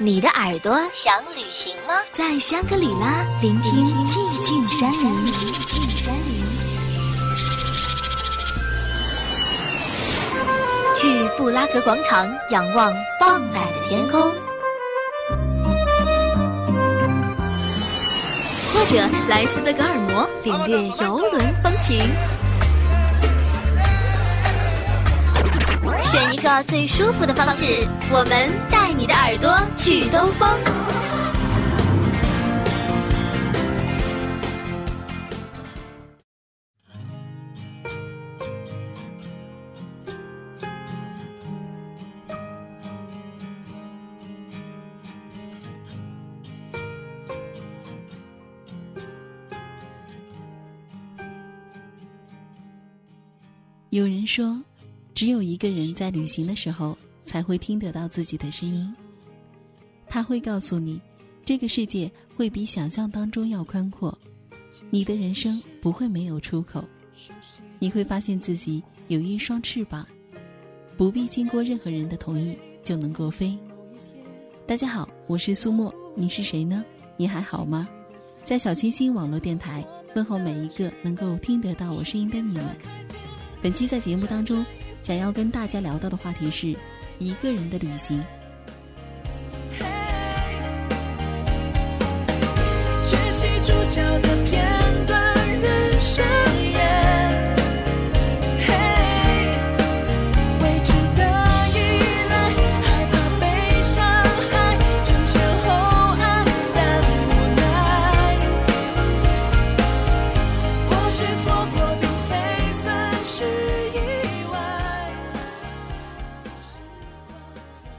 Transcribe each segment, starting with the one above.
你的耳朵想旅行吗？在香格里拉聆听寂静山林。去布拉格广场仰望傍晚的天空，或者来斯德哥尔摩领略游轮风情。选一个最舒服的方式，我们带你的耳朵去兜风。有人说。只有一个人在旅行的时候才会听得到自己的声音。他会告诉你，这个世界会比想象当中要宽阔，你的人生不会没有出口，你会发现自己有一双翅膀，不必经过任何人的同意就能够飞。大家好，我是苏沫，你是谁呢？你还好吗？在小清新网络电台问候每一个能够听得到我声音的你们。本期在节目当中。想要跟大家聊到的话题是一个人的旅行。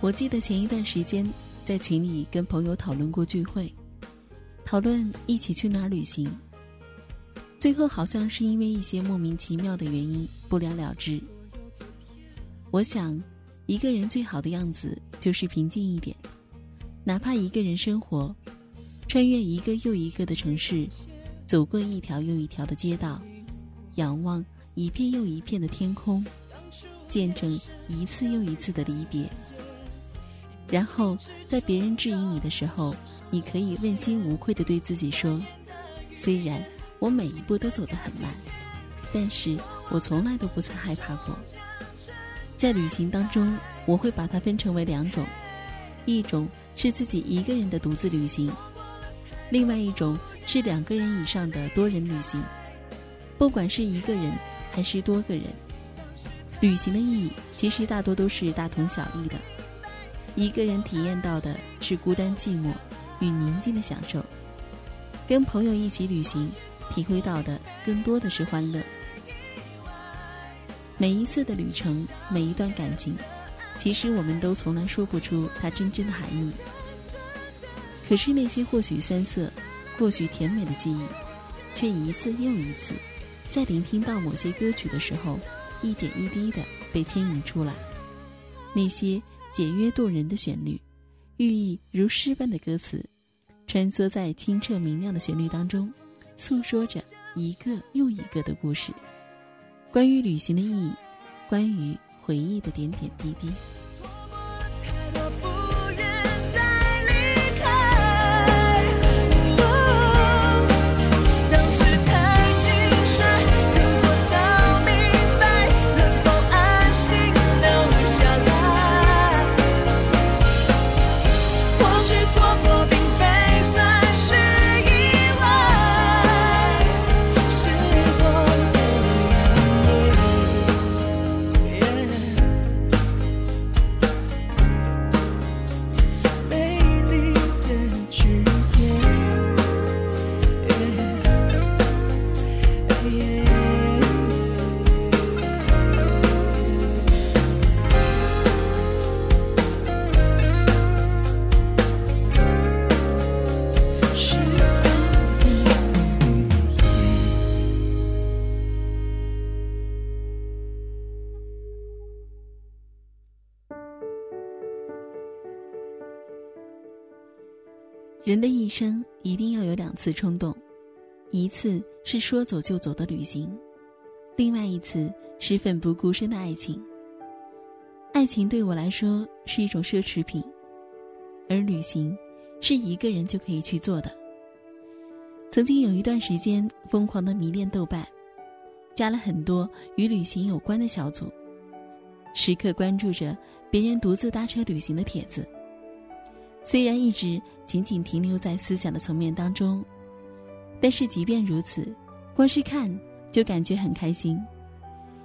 我记得前一段时间在群里跟朋友讨论过聚会，讨论一起去哪儿旅行。最后好像是因为一些莫名其妙的原因不了了之。我想，一个人最好的样子就是平静一点，哪怕一个人生活，穿越一个又一个的城市，走过一条又一条的街道，仰望一片又一片的天空，见证一次又一次的离别。然后，在别人质疑你的时候，你可以问心无愧地对自己说：“虽然我每一步都走得很慢，但是我从来都不曾害怕过。”在旅行当中，我会把它分成为两种：一种是自己一个人的独自旅行，另外一种是两个人以上的多人旅行。不管是一个人还是多个人，旅行的意义其实大多都是大同小异的。一个人体验到的是孤单寂寞与宁静的享受，跟朋友一起旅行，体会到的更多的是欢乐。每一次的旅程，每一段感情，其实我们都从来说不出它真正的含义。可是那些或许酸涩，或许甜美的记忆，却一次又一次，在聆听到某些歌曲的时候，一点一滴的被牵引出来。那些。简约动人的旋律，寓意如诗般的歌词，穿梭在清澈明亮的旋律当中，诉说着一个又一个的故事，关于旅行的意义，关于回忆的点点滴滴。人的一生一定要有两次冲动，一次是说走就走的旅行，另外一次是奋不顾身的爱情。爱情对我来说是一种奢侈品，而旅行是一个人就可以去做的。曾经有一段时间疯狂的迷恋豆瓣，加了很多与旅行有关的小组，时刻关注着别人独自搭车旅行的帖子。虽然一直仅仅停留在思想的层面当中，但是即便如此，光是看就感觉很开心，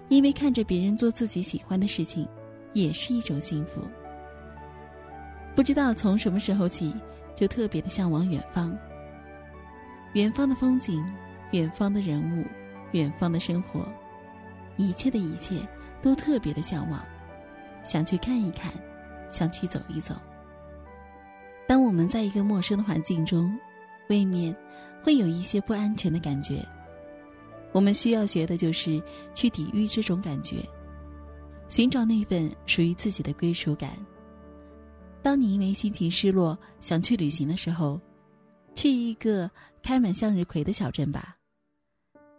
因为看着别人做自己喜欢的事情，也是一种幸福。不知道从什么时候起，就特别的向往远方。远方的风景，远方的人物，远方的生活，一切的一切都特别的向往，想去看一看，想去走一走。当我们在一个陌生的环境中，未免会有一些不安全的感觉。我们需要学的就是去抵御这种感觉，寻找那份属于自己的归属感。当你因为心情失落想去旅行的时候，去一个开满向日葵的小镇吧。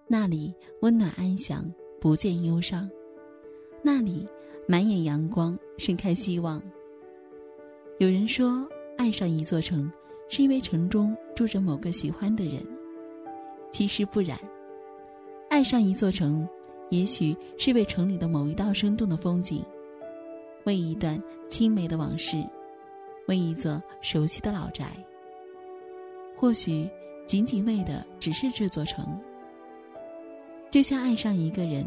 那里温暖安详，不见忧伤；那里满眼阳光，盛开希望。有人说，爱上一座城，是因为城中住着某个喜欢的人。其实不然，爱上一座城，也许是为城里的某一道生动的风景，为一段青梅的往事。为一座熟悉的老宅，或许仅仅为的只是这座城。就像爱上一个人，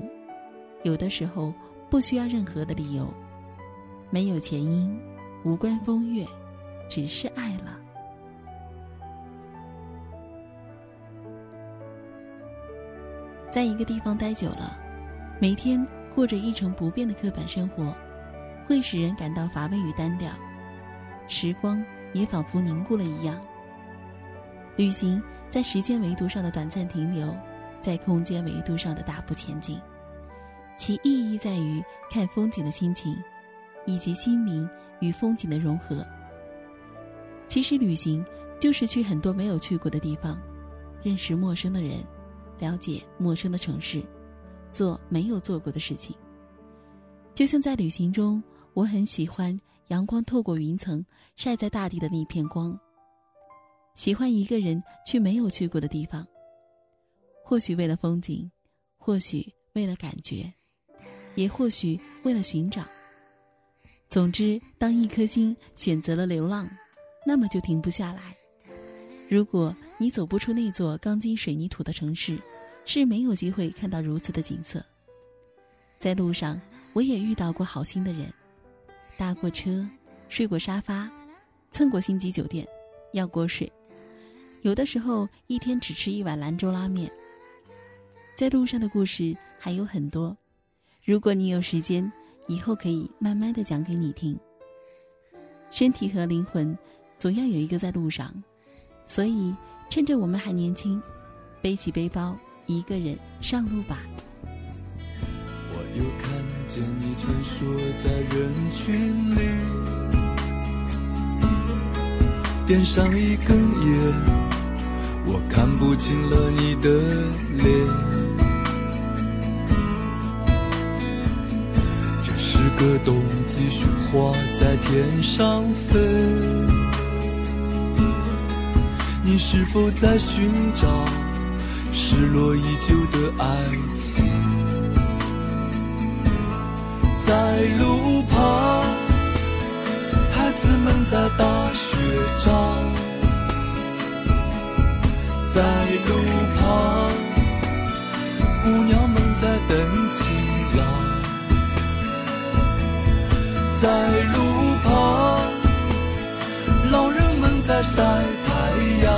有的时候不需要任何的理由，没有前因，无关风月，只是爱了。在一个地方待久了，每天过着一成不变的刻板生活，会使人感到乏味与单调。时光也仿佛凝固了一样。旅行在时间维度上的短暂停留，在空间维度上的大步前进，其意义在于看风景的心情，以及心灵与风景的融合。其实旅行就是去很多没有去过的地方，认识陌生的人，了解陌生的城市，做没有做过的事情。就像在旅行中，我很喜欢。阳光透过云层晒在大地的那片光。喜欢一个人去没有去过的地方，或许为了风景，或许为了感觉，也或许为了寻找。总之，当一颗心选择了流浪，那么就停不下来。如果你走不出那座钢筋水泥土的城市，是没有机会看到如此的景色。在路上，我也遇到过好心的人。搭过车，睡过沙发，蹭过星级酒店，要过水。有的时候一天只吃一碗兰州拉面。在路上的故事还有很多，如果你有时间，以后可以慢慢的讲给你听。身体和灵魂，总要有一个在路上，所以趁着我们还年轻，背起背包，一个人上路吧。我又看见你穿梭在人群里，点上一根烟，我看不清了你的脸。这是个冬季雪花在天上飞，你是否在寻找失落已久的爱情？在路旁，孩子们在打雪仗；在路旁，姑娘们在等情郎；在路在晒太阳；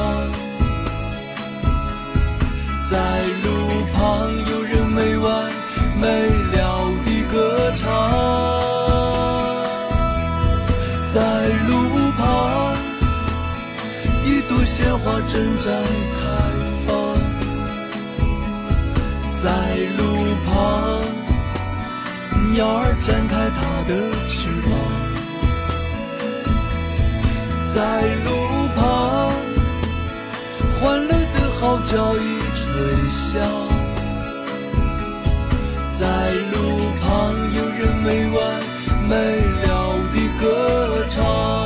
在路旁，有人没完没了地歌。唱，在路旁，一朵鲜花正在开放。在路旁，鸟儿展开它的翅膀。在路旁，欢乐的号角已吹响。在路旁，有。人没完没了地歌唱。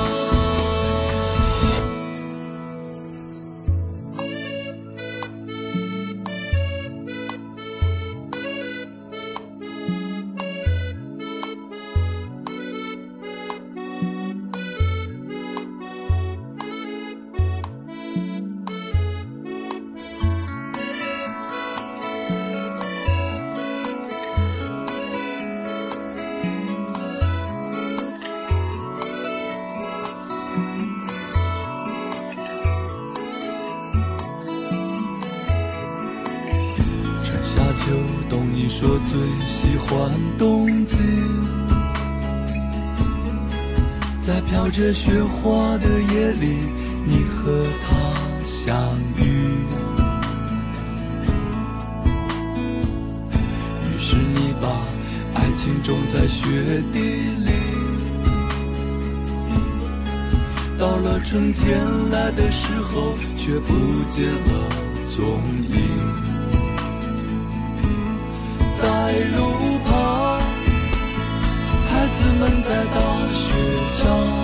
着雪花的夜里，你和他相遇。于是你把爱情种在雪地里，到了春天来的时候，却不见了踪影。在路旁，孩子们在打雪仗。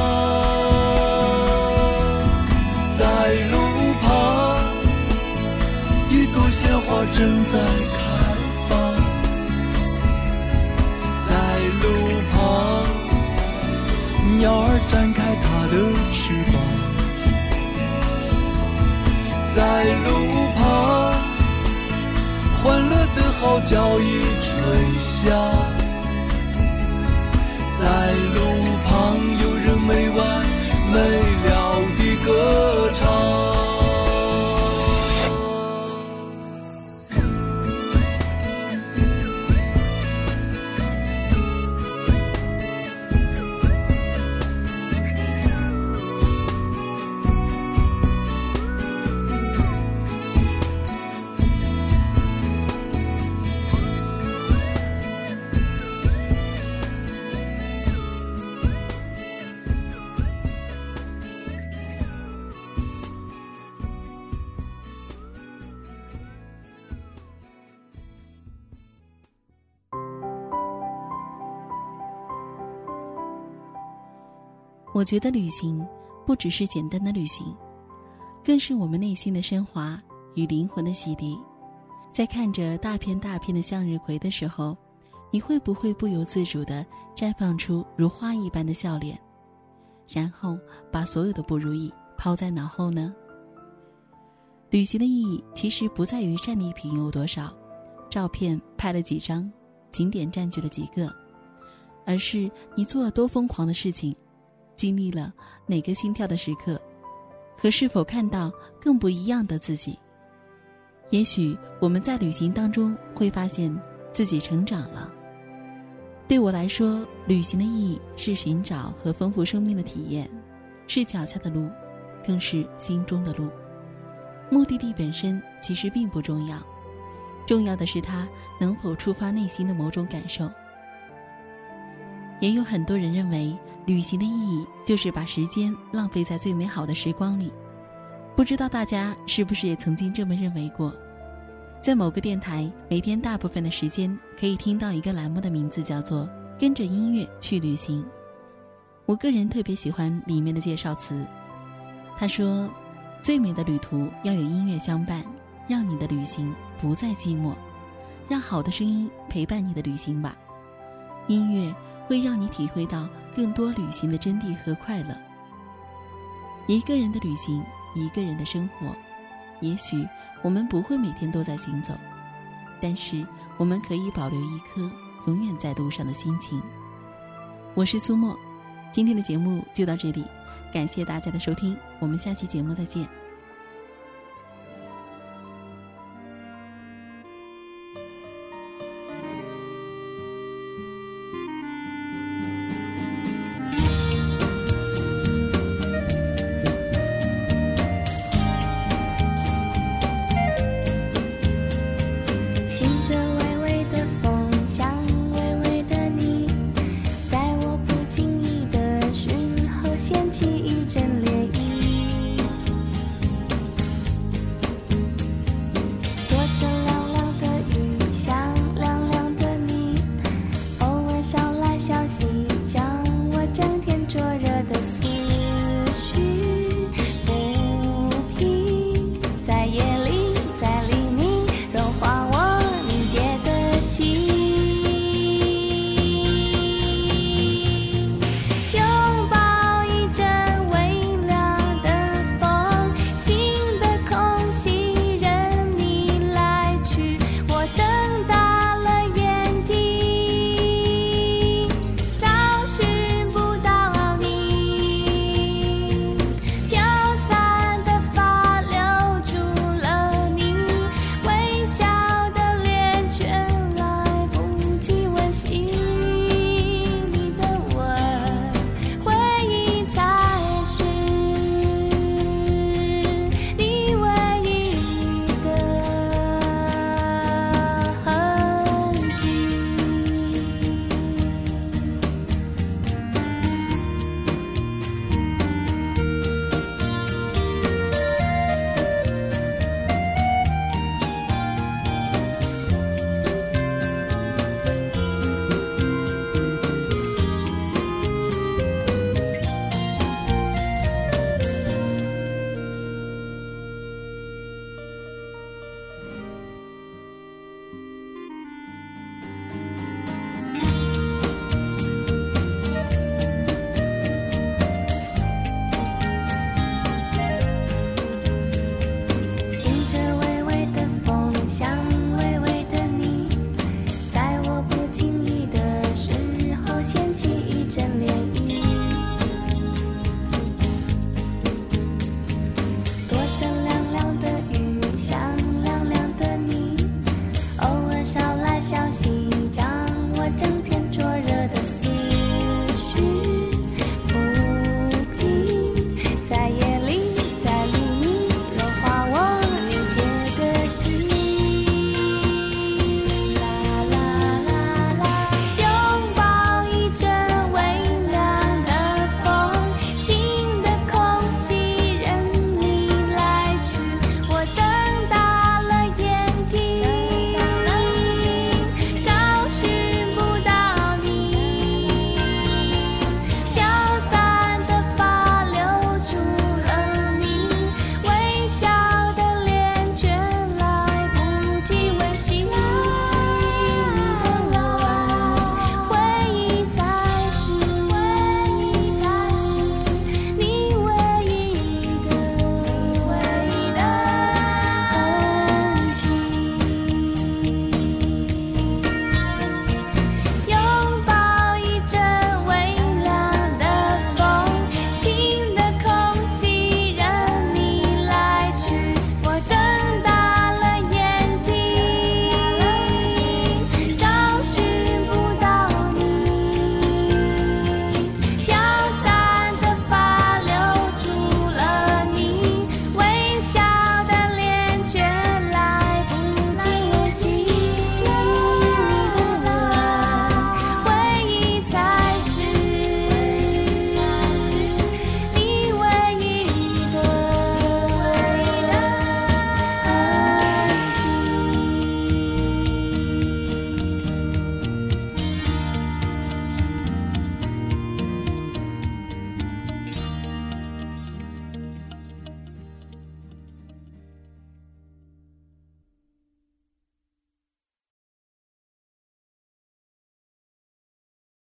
号角已吹响。我觉得旅行不只是简单的旅行，更是我们内心的升华与灵魂的洗涤。在看着大片大片的向日葵的时候，你会不会不由自主地绽放出如花一般的笑脸，然后把所有的不如意抛在脑后呢？旅行的意义其实不在于战利品有多少，照片拍了几张，景点占据了几个，而是你做了多疯狂的事情。经历了哪个心跳的时刻，和是否看到更不一样的自己？也许我们在旅行当中会发现自己成长了。对我来说，旅行的意义是寻找和丰富生命的体验，是脚下的路，更是心中的路。目的地本身其实并不重要，重要的是它能否触发内心的某种感受。也有很多人认为。旅行的意义就是把时间浪费在最美好的时光里，不知道大家是不是也曾经这么认为过？在某个电台，每天大部分的时间可以听到一个栏目的名字叫做“跟着音乐去旅行”。我个人特别喜欢里面的介绍词，他说：“最美的旅途要有音乐相伴，让你的旅行不再寂寞，让好的声音陪伴你的旅行吧。”音乐。会让你体会到更多旅行的真谛和快乐。一个人的旅行，一个人的生活，也许我们不会每天都在行走，但是我们可以保留一颗永远在路上的心情。我是苏沫，今天的节目就到这里，感谢大家的收听，我们下期节目再见。